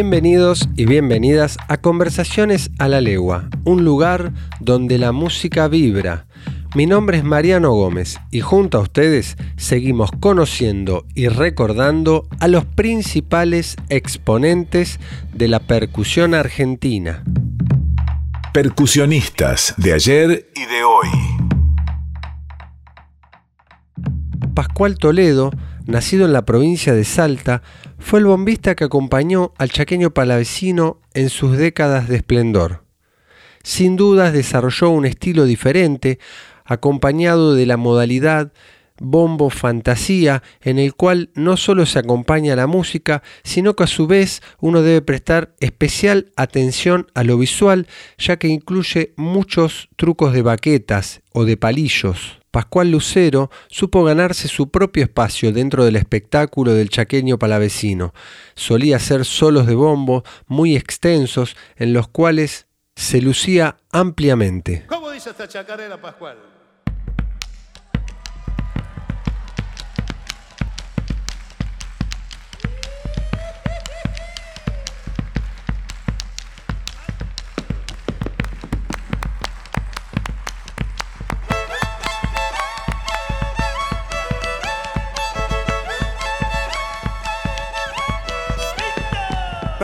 Bienvenidos y bienvenidas a Conversaciones a la Legua, un lugar donde la música vibra. Mi nombre es Mariano Gómez y junto a ustedes seguimos conociendo y recordando a los principales exponentes de la percusión argentina. Percusionistas de ayer y de hoy. Pascual Toledo, nacido en la provincia de Salta, fue el bombista que acompañó al chaqueño palavecino en sus décadas de esplendor. Sin dudas desarrolló un estilo diferente, acompañado de la modalidad bombo fantasía, en el cual no solo se acompaña la música, sino que a su vez uno debe prestar especial atención a lo visual, ya que incluye muchos trucos de baquetas o de palillos. Pascual Lucero supo ganarse su propio espacio dentro del espectáculo del chaqueño palavecino. Solía hacer solos de bombo muy extensos en los cuales se lucía ampliamente. ¿Cómo dice esta chacarera, Pascual?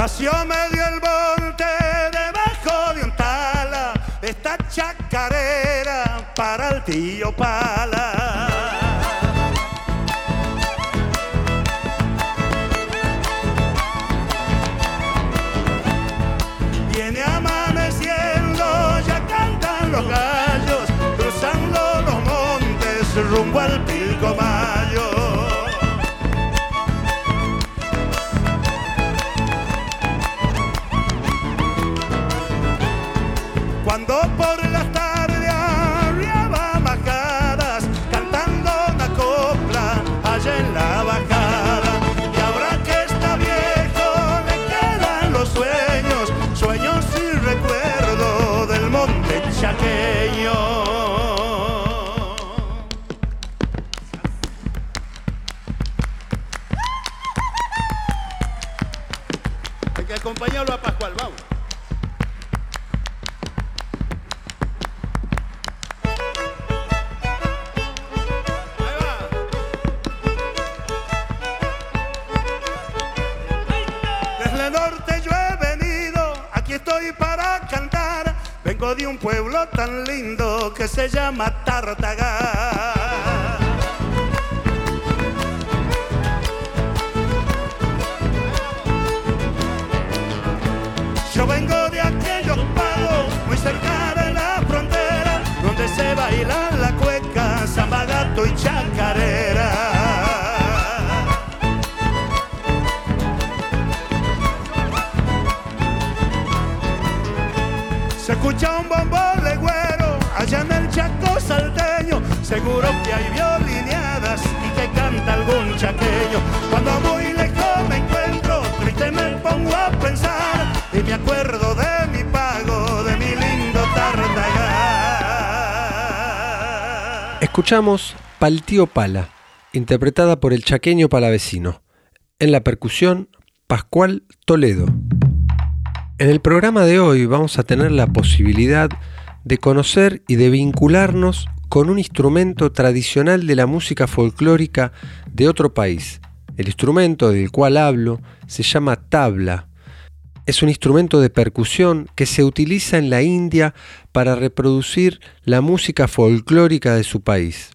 Nació medio el monte debajo de un tala, esta chacarera para el tío Pala. Viene amaneciendo, ya cantan los gallos, cruzando los montes rumbo al tan lindo que se llama Tartaga. Cuando muy lejos me encuentro, triste me pongo a pensar y me acuerdo de mi pago, de mi lindo Tartagal. Escuchamos Pal Tío Pala, interpretada por el chaqueño palavecino. En la percusión, Pascual Toledo. En el programa de hoy vamos a tener la posibilidad de conocer y de vincularnos con un instrumento tradicional de la música folclórica de otro país, El instrumento del cual hablo se llama tabla. Es un instrumento de percusión que se utiliza en la India para reproducir la música folclórica de su país.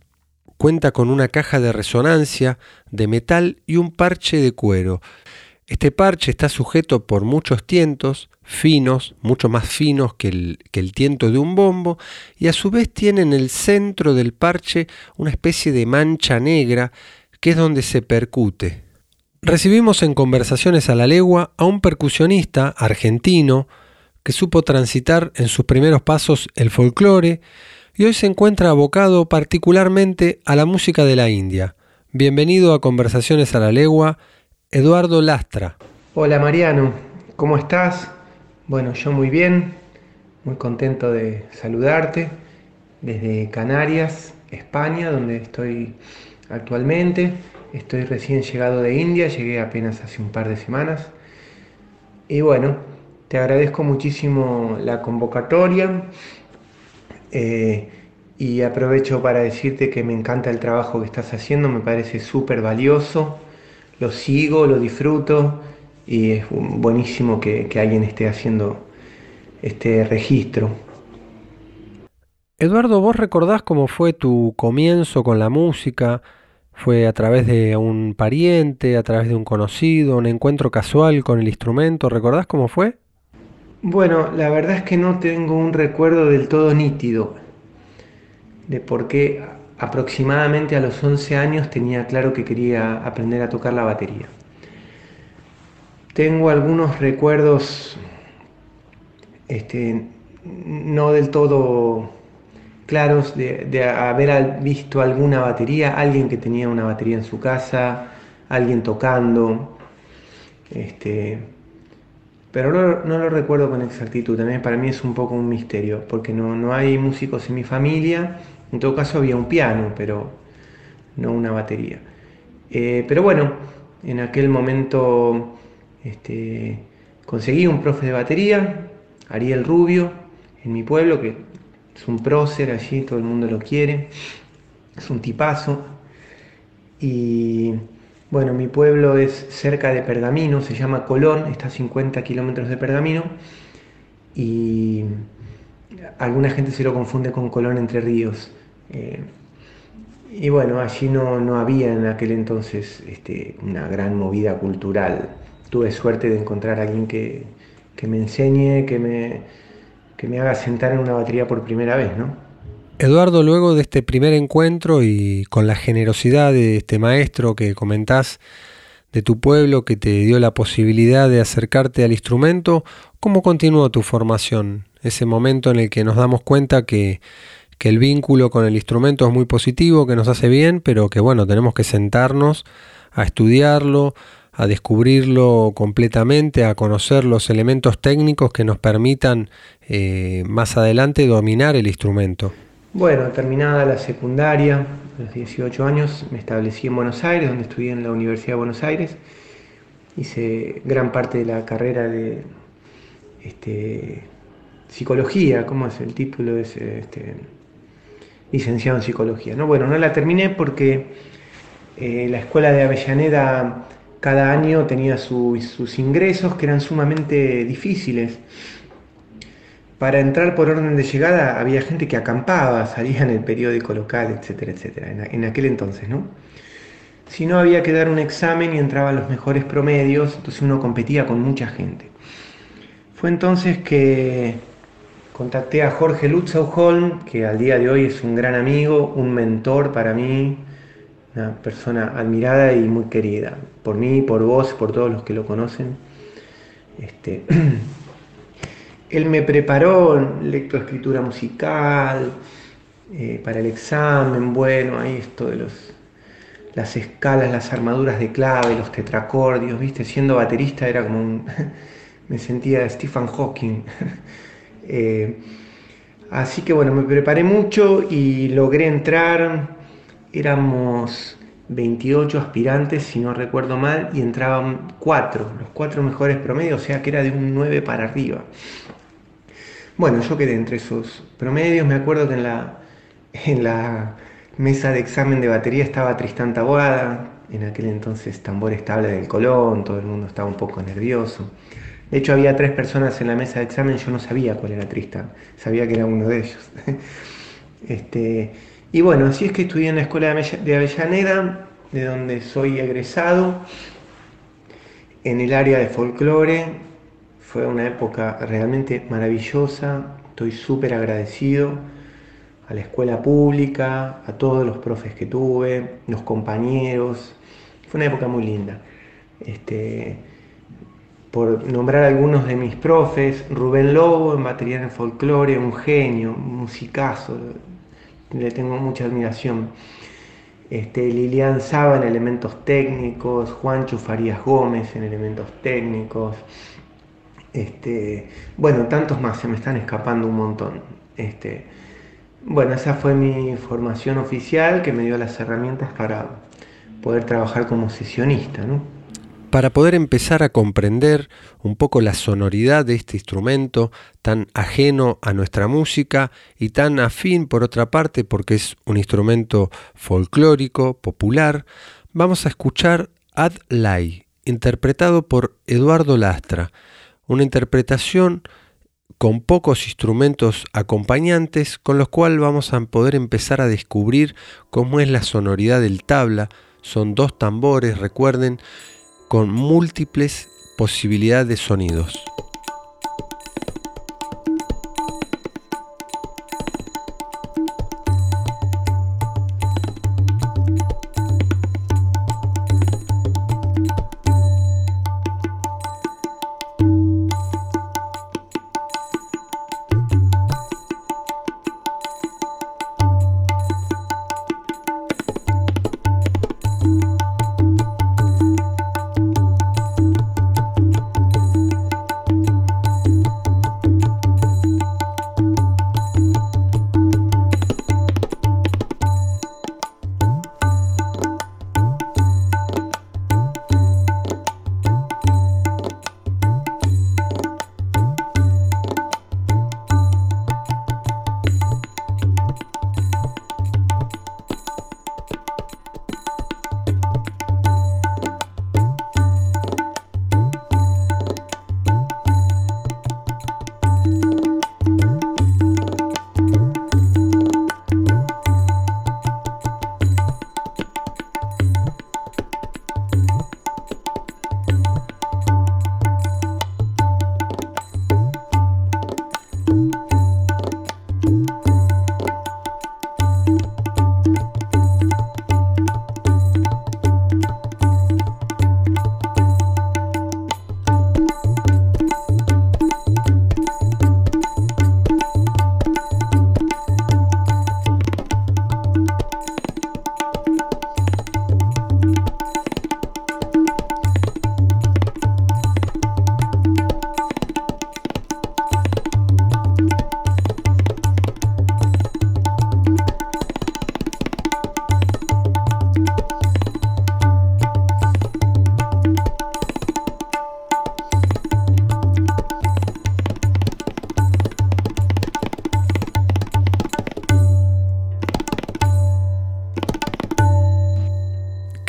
Cuenta con una caja de resonancia de metal y un parche de cuero. Este parche está sujeto por muchos tientos finos, mucho más finos que el, que el, tiento de un bombo, y a su vez tiene en el centro del parche una especie de mancha negra que es donde se percute. Recibimos en Conversaciones a la Legua a un percusionista argentino que supo transitar en sus primeros pasos el folclore y hoy se encuentra abocado particularmente a la música de la India. Bienvenido a Conversaciones a la Legua, Eduardo Lastra. Hola Mariano, ¿cómo estás? Bueno, yo muy bien, muy contento de saludarte desde Canarias, España, donde estoy actualmente. Estoy recién llegado de India, llegué apenas hace un par de semanas. Y bueno, te agradezco muchísimo la convocatoria eh, y aprovecho para decirte que me encanta el trabajo que estás haciendo, me parece súper valioso, lo sigo, lo disfruto y es buenísimo que, que alguien esté haciendo este registro. Eduardo, ¿vos recordás cómo fue tu comienzo con la música? ¿Fue a través de un pariente, a través de un conocido, un encuentro casual con el instrumento? ¿Recordás cómo fue? Bueno, la verdad es que no tengo un recuerdo del todo nítido de por qué aproximadamente a los 11 años tenía claro que quería aprender a tocar la batería. Tengo algunos recuerdos este, no del todo claros de, haber visto alguna batería, alguien que tenía una batería en su casa, alguien tocando, este, pero no, lo recuerdo con exactitud, también para mí es un poco un misterio, porque no, hay músicos en mi familia, en todo caso había un piano, pero no una batería. Eh, pero bueno, en aquel momento este, conseguí un profe de batería, Ariel Rubio, en mi pueblo, que es un prócer allí, todo el mundo lo quiere, es un tipazo. Y bueno, mi pueblo es cerca de Pergamino, se llama Colón, está a 50 kilómetros de Pergamino. Y alguna gente se lo confunde con Colón Entre Ríos. Eh, y bueno, allí no, había en aquel entonces este, una gran movida cultural. Tuve suerte de encontrar a alguien que, que me enseñe, que me, que me haga sentar en una batería por primera vez, ¿no? Eduardo, luego de este primer encuentro y con la generosidad de este maestro que comentás de tu pueblo que te dio la posibilidad de acercarte al instrumento, ¿cómo continuó tu formación? Ese momento en el que nos damos cuenta que, que el vínculo con el instrumento es muy positivo, que nos hace bien, pero que bueno, tenemos que sentarnos a estudiarlo, a descubrirlo completamente, a conocer los elementos técnicos que nos permitan eh, más adelante dominar el instrumento. Bueno, terminada la secundaria, a los 18 años, me establecí en Buenos Aires, donde estudié en la Universidad de Buenos Aires. Hice gran parte de la carrera de este, psicología, ¿cómo es el título? Es este, licenciado en psicología. No, bueno, no la terminé porque eh, la escuela de Avellaneda cada año tenía sus ingresos que eran sumamente difíciles. Para entrar por orden de llegada había gente que acampaba, salía en el periódico local, etcétera, etcétera, en, aquel entonces, ¿no? Si no había que dar un examen y entraban los mejores promedios, entonces uno competía con mucha gente. Fue entonces que contacté a Jorge Lutzow que al día de hoy es un gran amigo, un mentor para mí, una persona admirada y muy querida, por mí, por vos, por todos los que lo conocen. Este, él me preparó lectoescritura musical eh, para el examen, bueno, ahí esto de los, las escalas, las armaduras de clave, los tetracordios, viste, siendo baterista era como un, me sentía Stephen Hawking. Eh, así que bueno, me preparé mucho y logré entrar éramos 28 aspirantes, si no recuerdo mal, y entraban 4, los 4 mejores promedios, o sea que era de un 9 para arriba. Bueno, yo quedé entre esos promedios, me acuerdo que en la, en la mesa de examen de batería estaba Tristán Taboada, en aquel entonces tambor estable del Colón, todo el mundo estaba un poco nervioso. De hecho, había tres personas en la mesa de examen, yo no sabía cuál era Tristan, sabía que era uno de ellos. este, y bueno, así es que estudié en la Escuela de Avellaneda, de donde soy egresado, en el área de folclore. Fue una época realmente maravillosa, estoy súper agradecido a la escuela pública, a todos los profes que tuve, los compañeros. Fue una época muy linda. Este, por nombrar algunos de mis profes, Rubén Lobo en batería en folclore, un genio, un musicazo, le tengo mucha admiración. Este, Lilian Saba en elementos técnicos, Juancho Farías Gómez en elementos técnicos, este, bueno, tantos más, se me están escapando un montón. Este, bueno, esa fue mi formación oficial que me dio las herramientas para poder trabajar como sesionista. Para poder empezar a comprender un poco la sonoridad de este instrumento tan ajeno a nuestra música y tan afín por otra parte porque es un instrumento folclórico, popular, vamos a escuchar Ad Lai, interpretado por Eduardo Lastra, una interpretación con pocos instrumentos acompañantes con los cuales vamos a poder empezar a descubrir cómo es la sonoridad del tabla. Son dos tambores, recuerden, con múltiples posibilidades de sonidos.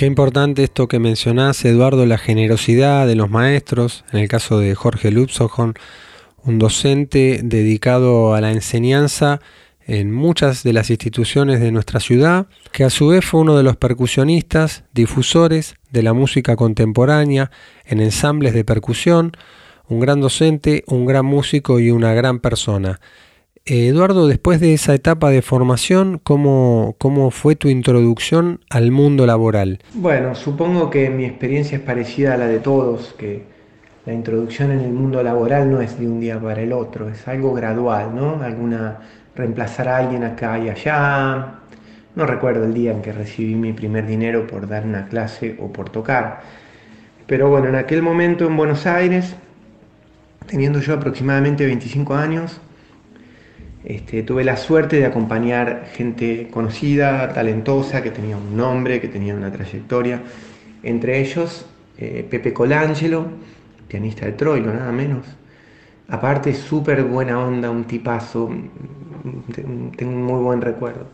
Qué importante esto que mencionás, Eduardo, la generosidad de los maestros, en el caso de Jorge Lupsojon, un docente dedicado a la enseñanza en muchas de las instituciones de nuestra ciudad, que a su vez fue uno de los percusionistas, difusores de la música contemporánea en ensambles de percusión, un gran docente, un gran músico y una gran persona. Eduardo, después de esa etapa de formación, ¿cómo, ¿cómo, fue tu introducción al mundo laboral? Bueno, supongo que mi experiencia es parecida a la de todos, que la introducción en el mundo laboral no es de un día para el otro, es algo gradual, ¿no? Alguna reemplazar a alguien acá y allá. No recuerdo el día en que recibí mi primer dinero por dar una clase o por tocar. Pero bueno, en aquel momento en Buenos Aires, teniendo yo aproximadamente 25 años, este, tuve la suerte de acompañar gente conocida, talentosa, que tenía un nombre, que tenía una trayectoria. Entre ellos, eh, Pepe Colangelo, pianista de Troilo, nada menos. Aparte, súper buena onda, un tipazo, tengo un muy buen recuerdo.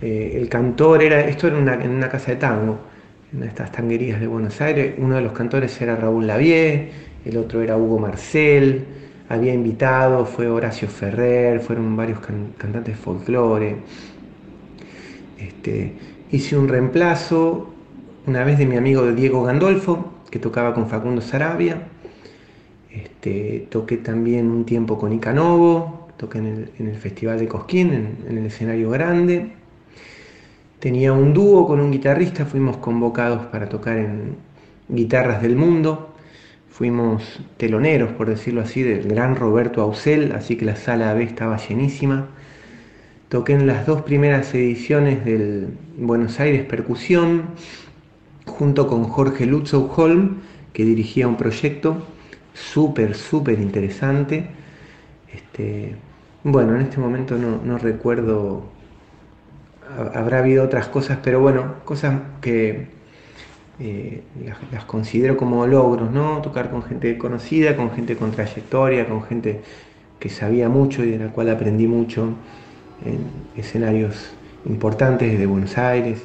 Eh, el cantor era, esto era en una casa de tango, de estas tanguerías de Buenos Aires. Uno de los cantores era Raúl Lavie, el otro era Hugo Marcel, había invitado, fue Horacio Ferrer, fueron varios cantantes folclore. Este, hice un reemplazo una vez de mi amigo Diego Gandolfo, que tocaba con Facundo Sarabia. Este, toqué también un tiempo con Icanovo, toqué en el, Festival de Cosquín, en el escenario grande. Tenía un dúo con un guitarrista, fuimos convocados para tocar en Guitarras del Mundo. Fuimos teloneros, por decirlo así, del gran Roberto Ausel, así que la sala B estaba llenísima. Toqué en las dos primeras ediciones del Buenos Aires Percusión, junto con Jorge Lutzow Holm, que dirigía un proyecto súper, súper interesante. Este, bueno, en este momento no, no recuerdo habrá habido otras cosas, pero bueno, cosas que eh, las, considero como logros, ¿no? Tocar con gente conocida, con gente con trayectoria, con gente que sabía mucho y de la cual aprendí mucho en escenarios importantes de Buenos Aires.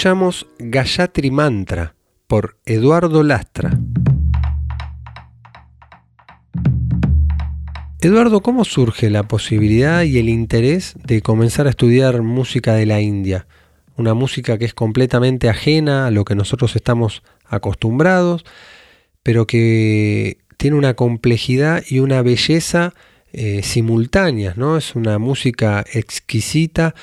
Escuchamos Gayatri Mantra por Eduardo Lastra. Eduardo, ¿cómo surge la posibilidad y el interés de comenzar a estudiar música de la India? Una música que es completamente ajena a lo que nosotros estamos acostumbrados, pero que tiene una complejidad y una belleza eh, simultáneas, ¿no? Es una música exquisita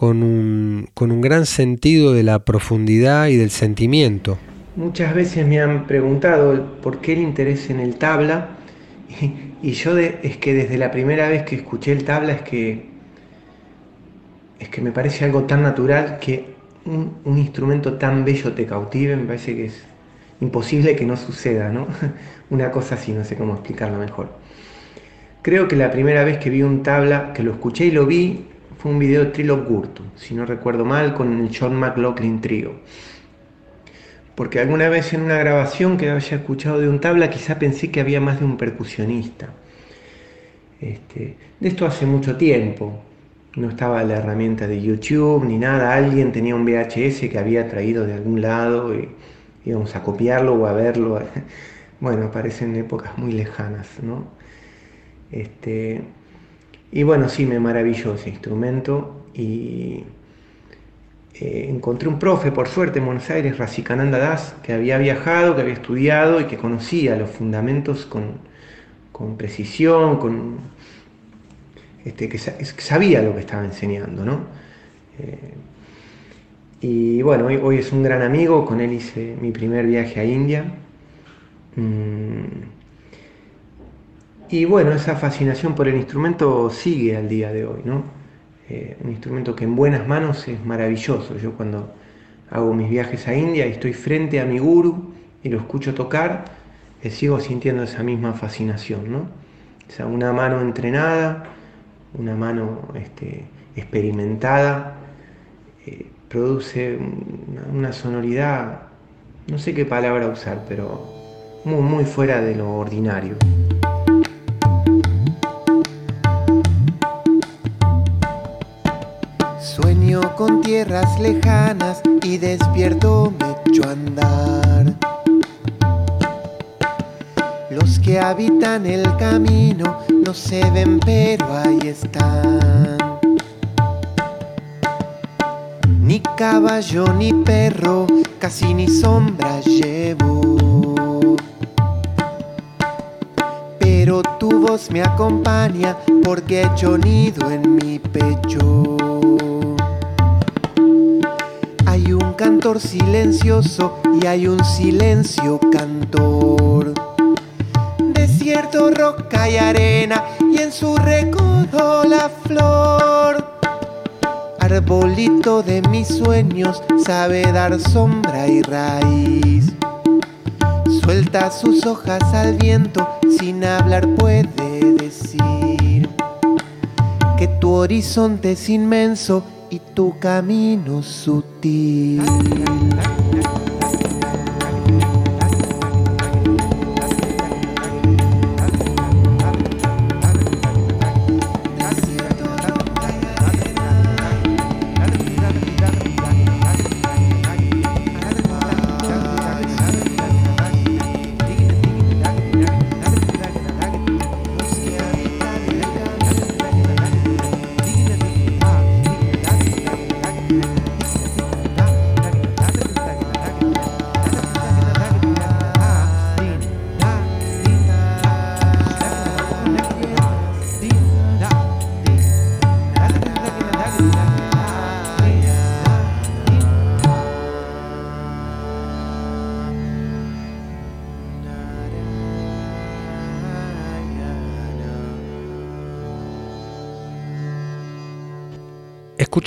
con un, con un gran sentido de la profundidad y del sentimiento. Muchas veces me han preguntado por qué el interés en el tabla y, yo es que desde la primera vez que escuché el tabla es que es que me parece algo tan natural que un, un, instrumento tan bello te cautive, me parece que es imposible que no suceda, ¿no? Una cosa así, no sé cómo explicarlo mejor. Creo que la primera vez que vi un tabla, que lo escuché y lo vi, fue un video de Trilog si no recuerdo mal, con el John McLaughlin Trio. Porque alguna vez en una grabación que había escuchado de un tabla, quizá pensé que había más de un percusionista. Este, de esto hace mucho tiempo. no estaba la herramienta de YouTube ni nada, alguien tenía un VHS que había traído de algún lado y íbamos a copiarlo o a verlo. Bueno, parecen épocas muy lejanas, ¿no? Este, y bueno, sí, me maravilló ese instrumento y eh, encontré un profe, por suerte, en Buenos Aires, Racikananda Das, que había viajado, que había estudiado y que conocía los fundamentos con, con precisión, con este, que, sabía lo que estaba enseñando, ¿no? Eh, y bueno, hoy, es un gran amigo, con él hice mi primer viaje a India. Mm, y bueno, esa fascinación por el instrumento sigue al día de hoy, ¿no? Eh, un instrumento que en buenas manos es maravilloso. Yo cuando hago mis viajes a India y estoy frente a mi guru y lo escucho tocar, eh, sigo sintiendo esa misma fascinación, ¿no? O sea, una mano entrenada, una mano este, experimentada, eh, produce una, sonoridad, no sé qué palabra usar, pero muy, muy fuera de lo ordinario. Con tierras lejanas y despierto me echo a andar. Los que habitan el camino no se ven, pero ahí están. Ni caballo ni perro, casi ni sombra llevo. Pero tu voz me acompaña porque he hecho nido en mi pecho. Cantor silencioso y hay un silencio cantor roca y arena y en su recodo la flor. Arbolito de mis sueños sabe dar sombra y raíz. Suelta sus hojas al viento, sin hablar puede decir que tu horizonte es inmenso tu camino sutil.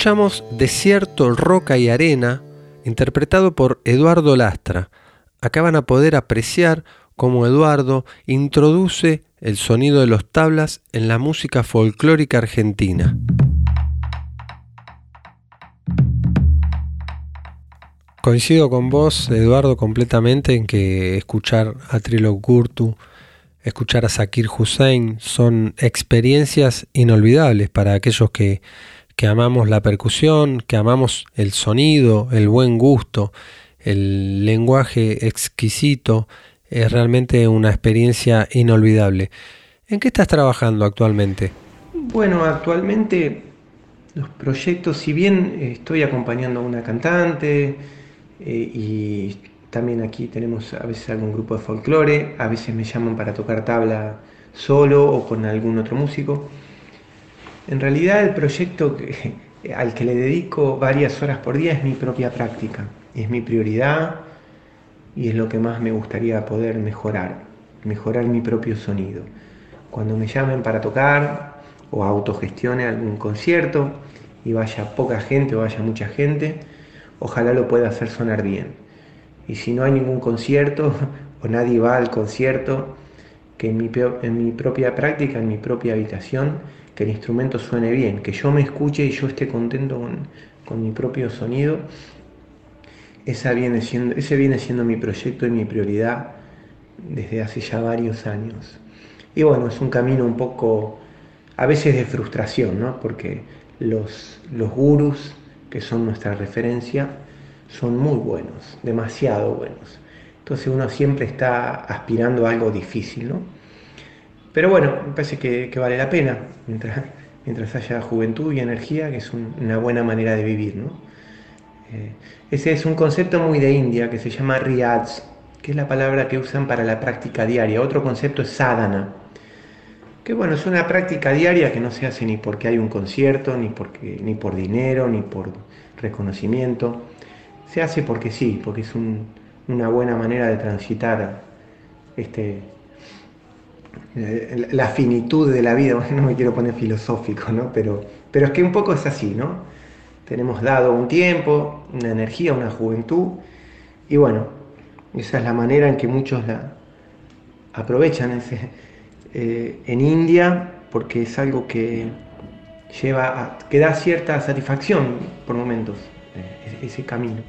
Escuchamos Desierto, Roca y Arena, interpretado por Eduardo Lastra. Acá van a poder apreciar cómo Eduardo introduce el sonido de los tablas en la música folclórica argentina. Coincido con vos, Eduardo, completamente en que escuchar a Trilo Gurtu, escuchar a Zakir Hussein son experiencias inolvidables para aquellos que que amamos la percusión, que amamos el sonido, el buen gusto, el lenguaje exquisito, es realmente una experiencia inolvidable. ¿En qué estás trabajando actualmente? Bueno, actualmente los proyectos, si bien estoy acompañando a una cantante eh, y también aquí tenemos a veces algún grupo de folclore, a veces me llaman para tocar tabla solo o con algún otro músico. En realidad el proyecto al que le dedico varias horas por día es mi propia práctica, es mi prioridad y es lo que más me gustaría poder mejorar, mejorar mi propio sonido. Cuando me llamen para tocar o autogestione algún concierto y vaya poca gente o vaya mucha gente, ojalá lo pueda hacer sonar bien. Y si no hay ningún concierto o nadie va al concierto, que en mi, en mi propia práctica, en mi propia habitación, que el instrumento suene bien, que yo me escuche y yo esté contento con, mi propio sonido, esa viene siendo, ese viene siendo mi proyecto y mi prioridad desde hace ya varios años. Y bueno, es un camino un poco, a veces de frustración, ¿no? porque los, los gurús, que son nuestra referencia, son muy buenos, demasiado buenos. Entonces uno siempre está aspirando a algo difícil, ¿no? Pero bueno, me parece que, vale la pena, mientras, mientras haya juventud y energía, que es una buena manera de vivir, ¿no? Eh, ese es un concepto muy de India que se llama riyads, que es la palabra que usan para la práctica diaria. Otro concepto es sadhana, que bueno, es una práctica diaria que no se hace ni porque hay un concierto, ni, porque, ni por dinero, ni por reconocimiento. Se hace porque sí, porque es una buena manera de transitar este, la finitud de la vida. no me quiero poner filosófico, ¿no? Pero, pero es que un poco es así, ¿no? Tenemos dado un tiempo, una energía, una juventud, y bueno, esa es la manera en que muchos la aprovechan ese, eh, en India porque es algo que lleva que da cierta satisfacción por momentos eh, ese camino.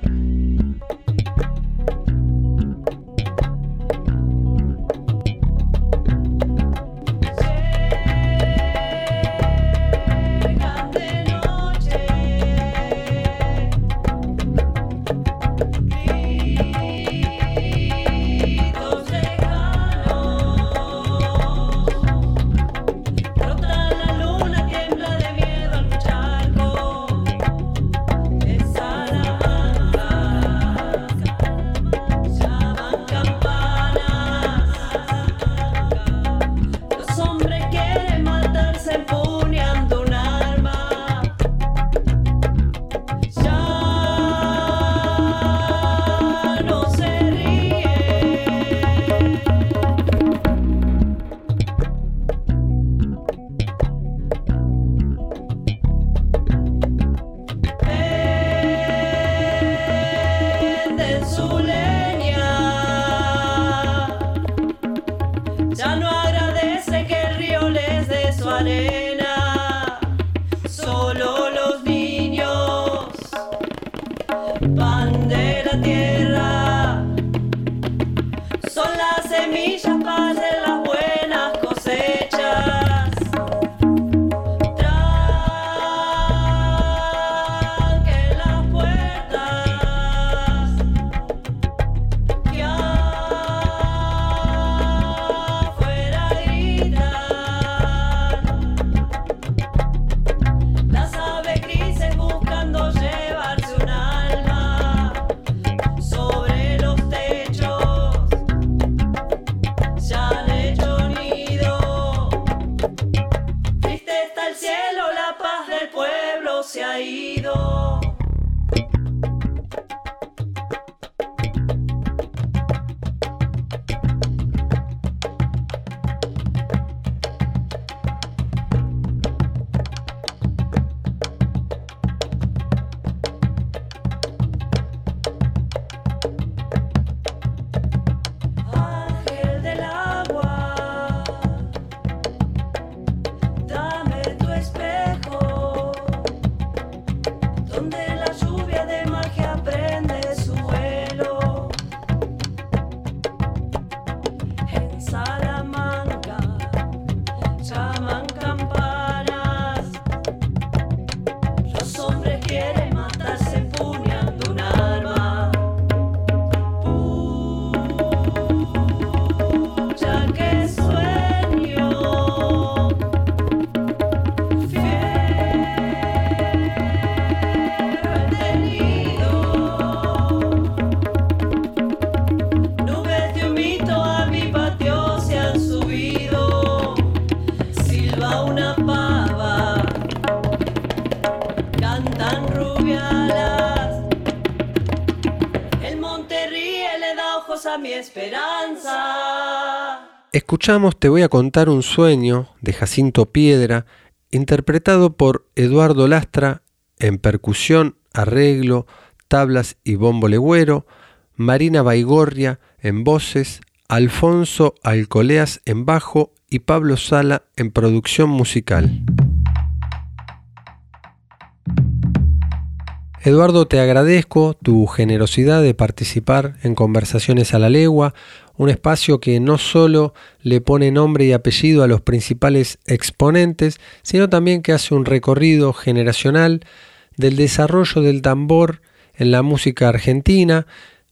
su leña. Ya no agradece que el río les dé su arena, solo los niños van de la tierra. Escuchamos Te voy a contar un sueño de Jacinto Piedra, interpretado por Eduardo Lastra en percusión, arreglo, tablas y bombo legüero, Marina Baigorria en voces, Alfonso Alcoleas en bajo y Pablo Sala en producción musical. Eduardo, te agradezco tu generosidad de participar en Conversaciones a la Legua, un espacio que no solo le pone nombre y apellido a los principales exponentes, sino también que hace un recorrido generacional del desarrollo del tambor en la música argentina.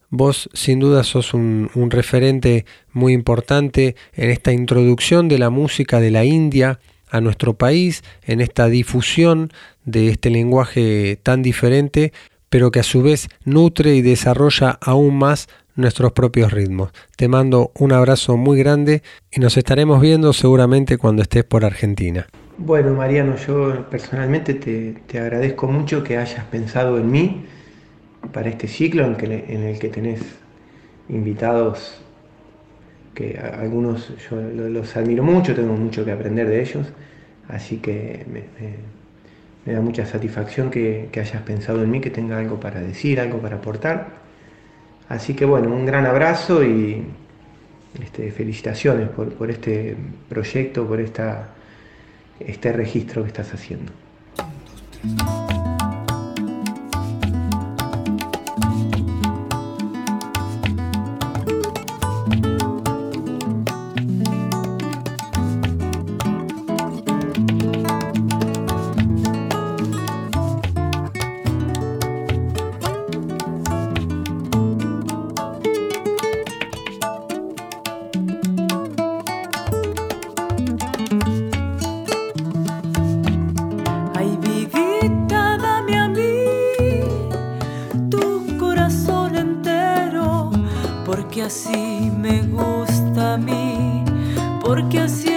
Vos sin duda sos un, un referente muy importante en esta introducción de la música de la India a nuestro país, en esta difusión de este lenguaje tan diferente, pero que a su vez nutre y desarrolla aún más nuestros propios ritmos. Te mando un abrazo muy grande y nos estaremos viendo seguramente cuando estés por Argentina. Bueno, Mariano, yo personalmente te, te agradezco mucho que hayas pensado en mí para este ciclo en, en el que tenés invitados que algunos yo los admiro mucho, tengo mucho que aprender de ellos, así que me, da mucha satisfacción que, que hayas pensado en mí, que tenga algo para decir, algo para aportar. Así que bueno, un gran abrazo y este, felicitaciones por, por, este proyecto, por esta, este registro que estás haciendo. así me gusta a mí, porque así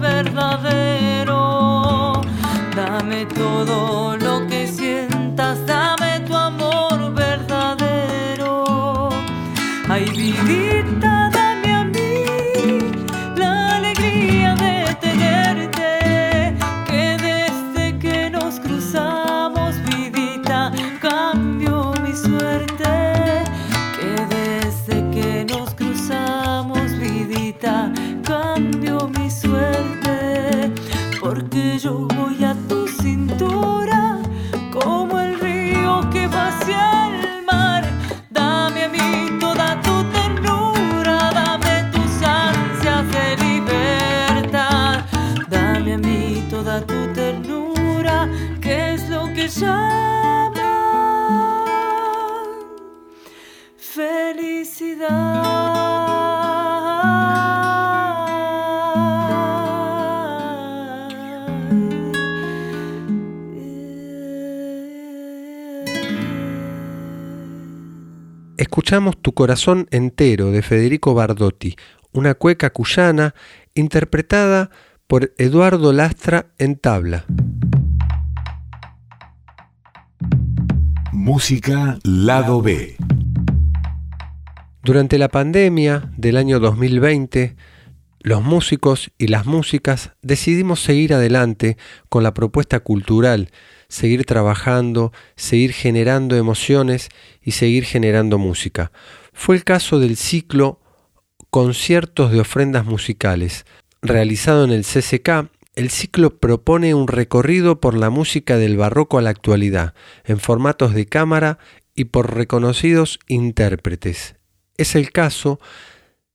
verdadero. Dame todo lo que sientas, dame. Escuchamos Tu corazón entero de Federico Bardotti, una cueca cuyana interpretada por Eduardo Lastra en tabla. Música Lado B. Durante la pandemia del año 2020, los músicos y las músicas decidimos seguir adelante con la propuesta cultural seguir trabajando, seguir generando emociones y seguir generando música. Fue el caso del ciclo Conciertos de ofrendas musicales. Realizado en el CCK, el ciclo propone un recorrido por la música del barroco a la actualidad, en formatos de cámara y por reconocidos intérpretes. Es el caso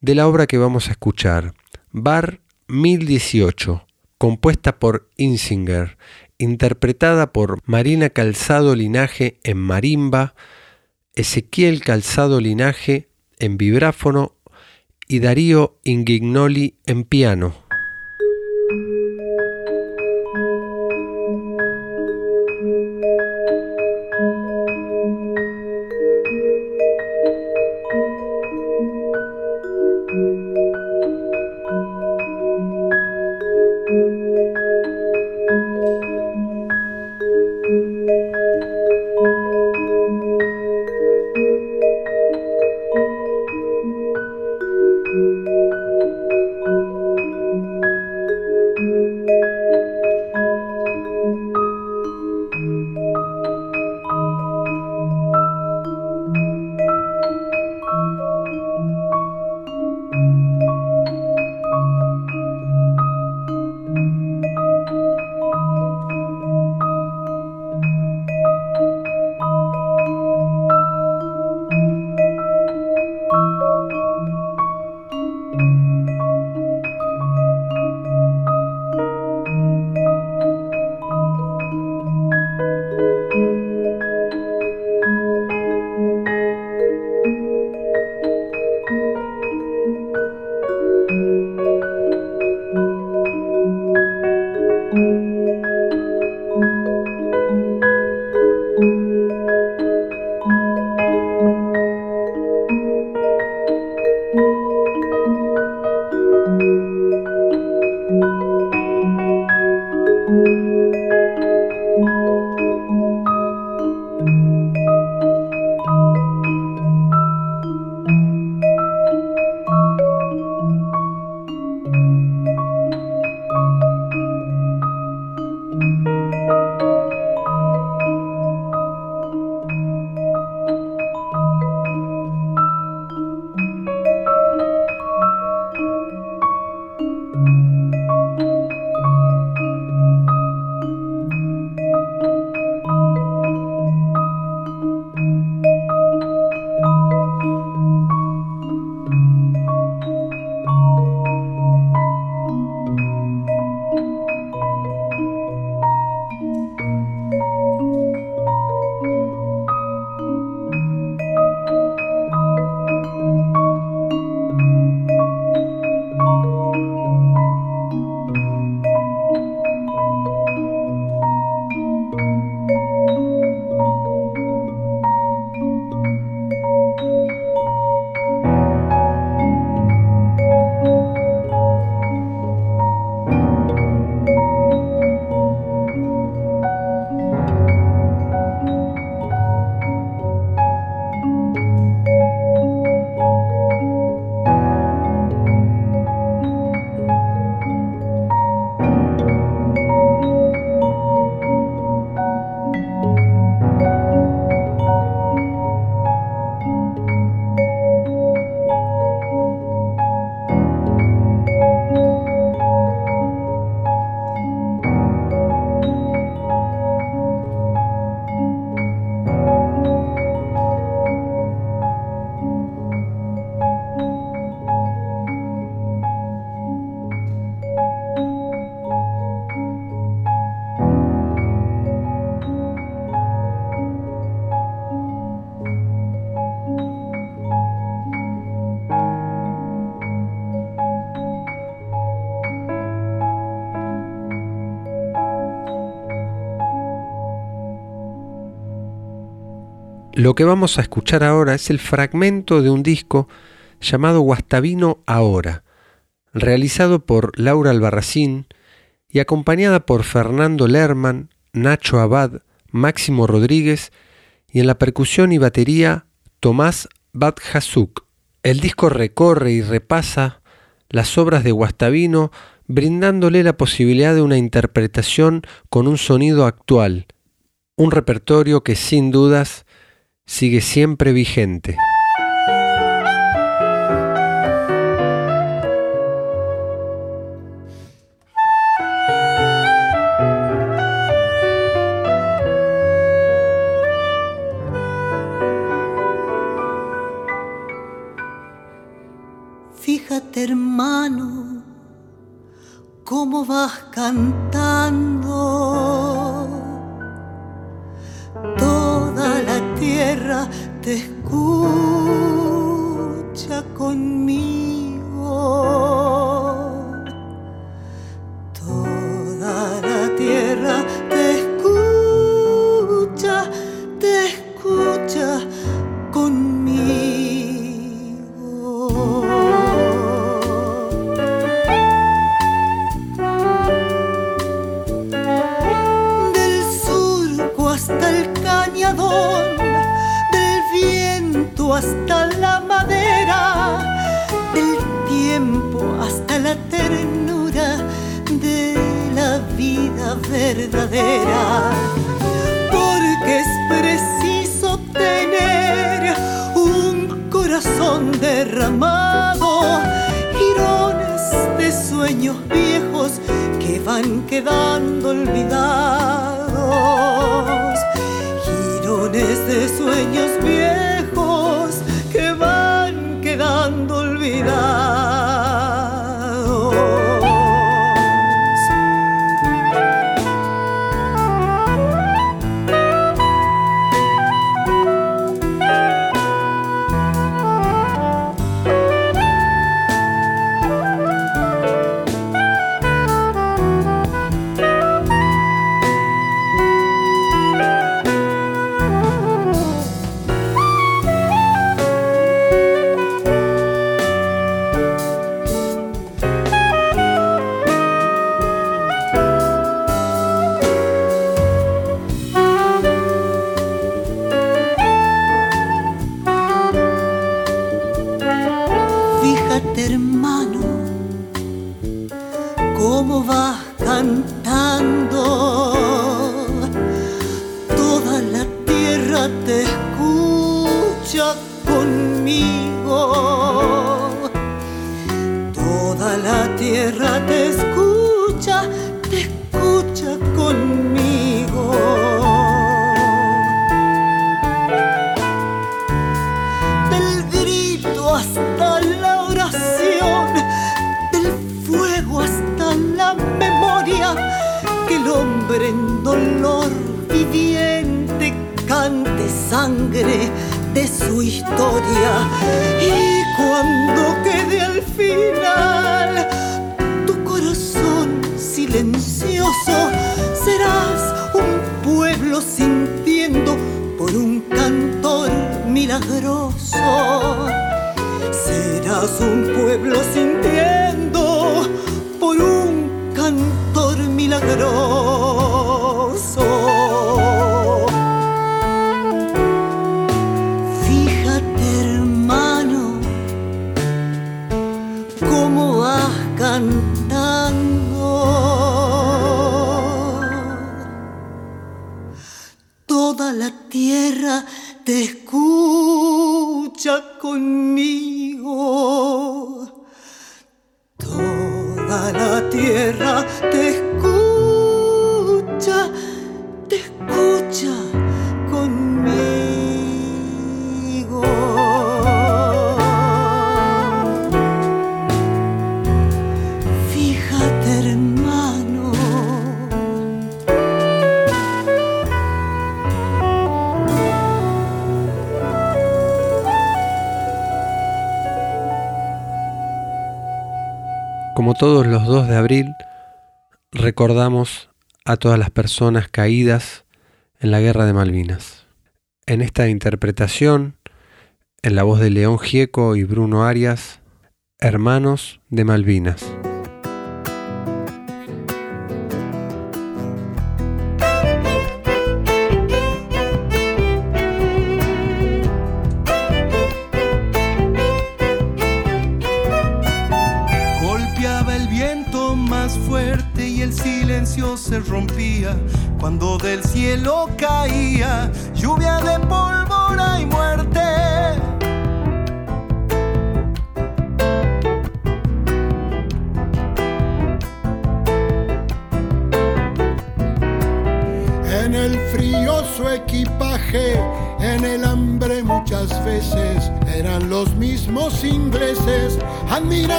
de la obra que vamos a escuchar, Bar 1018, compuesta por Insinger, interpretada por Marina Calzado Linaje en marimba, Ezequiel Calzado Linaje en vibráfono y Darío Ingignoli en piano. Lo que vamos a escuchar ahora es el fragmento de un disco llamado Guastavino Ahora, realizado por Laura Albarracín y acompañada por Fernando Lerman, Nacho Abad, Máximo Rodríguez y en la percusión y batería Tomás Badjasuk. El disco recorre y repasa las obras de Guastavino brindándole la posibilidad de una interpretación con un sonido actual, un repertorio que sin dudas sigue siempre vigente. Fíjate hermano, cómo vas cantando te escucha conmigo. Hasta la madera, del tiempo hasta la ternura de la vida verdadera. Porque es preciso tener un corazón derramado, girones de sueños viejos que van quedando olvidados. Girones de sueños viejos Toda la tierra te escucha conmigo. En dolor viviente cante sangre de su historia. Y cuando quede al final tu corazón silencioso, serás un pueblo sintiendo por un cantor milagroso. Serás un pueblo sintiendo por un cantor milagroso. Todos los 2 de abril, recordamos a todas las personas caídas en la Guerra de Malvinas. En esta interpretación, en la voz de León Gieco y Bruno Arias, Hermanos de Malvinas.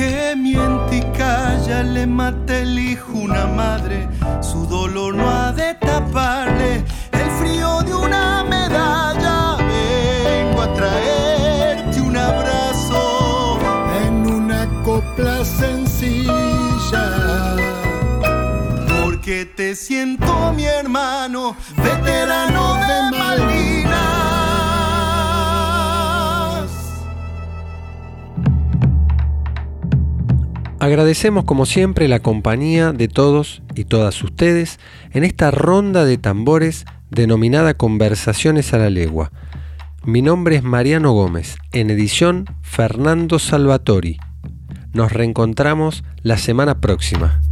Que miente y calla le mata el hijo una madre. Su dolor no ha de taparle el frío de una medalla. Vengo a traerte un abrazo en una copla sencilla. Porque te siento mi hermano, veterano Agradecemos como siempre la compañía de todos y todas ustedes en esta ronda de tambores denominada Conversaciones a la Legua. Mi nombre es Mariano Gómez, en edición Fernando Salvatori. Nos reencontramos la semana próxima.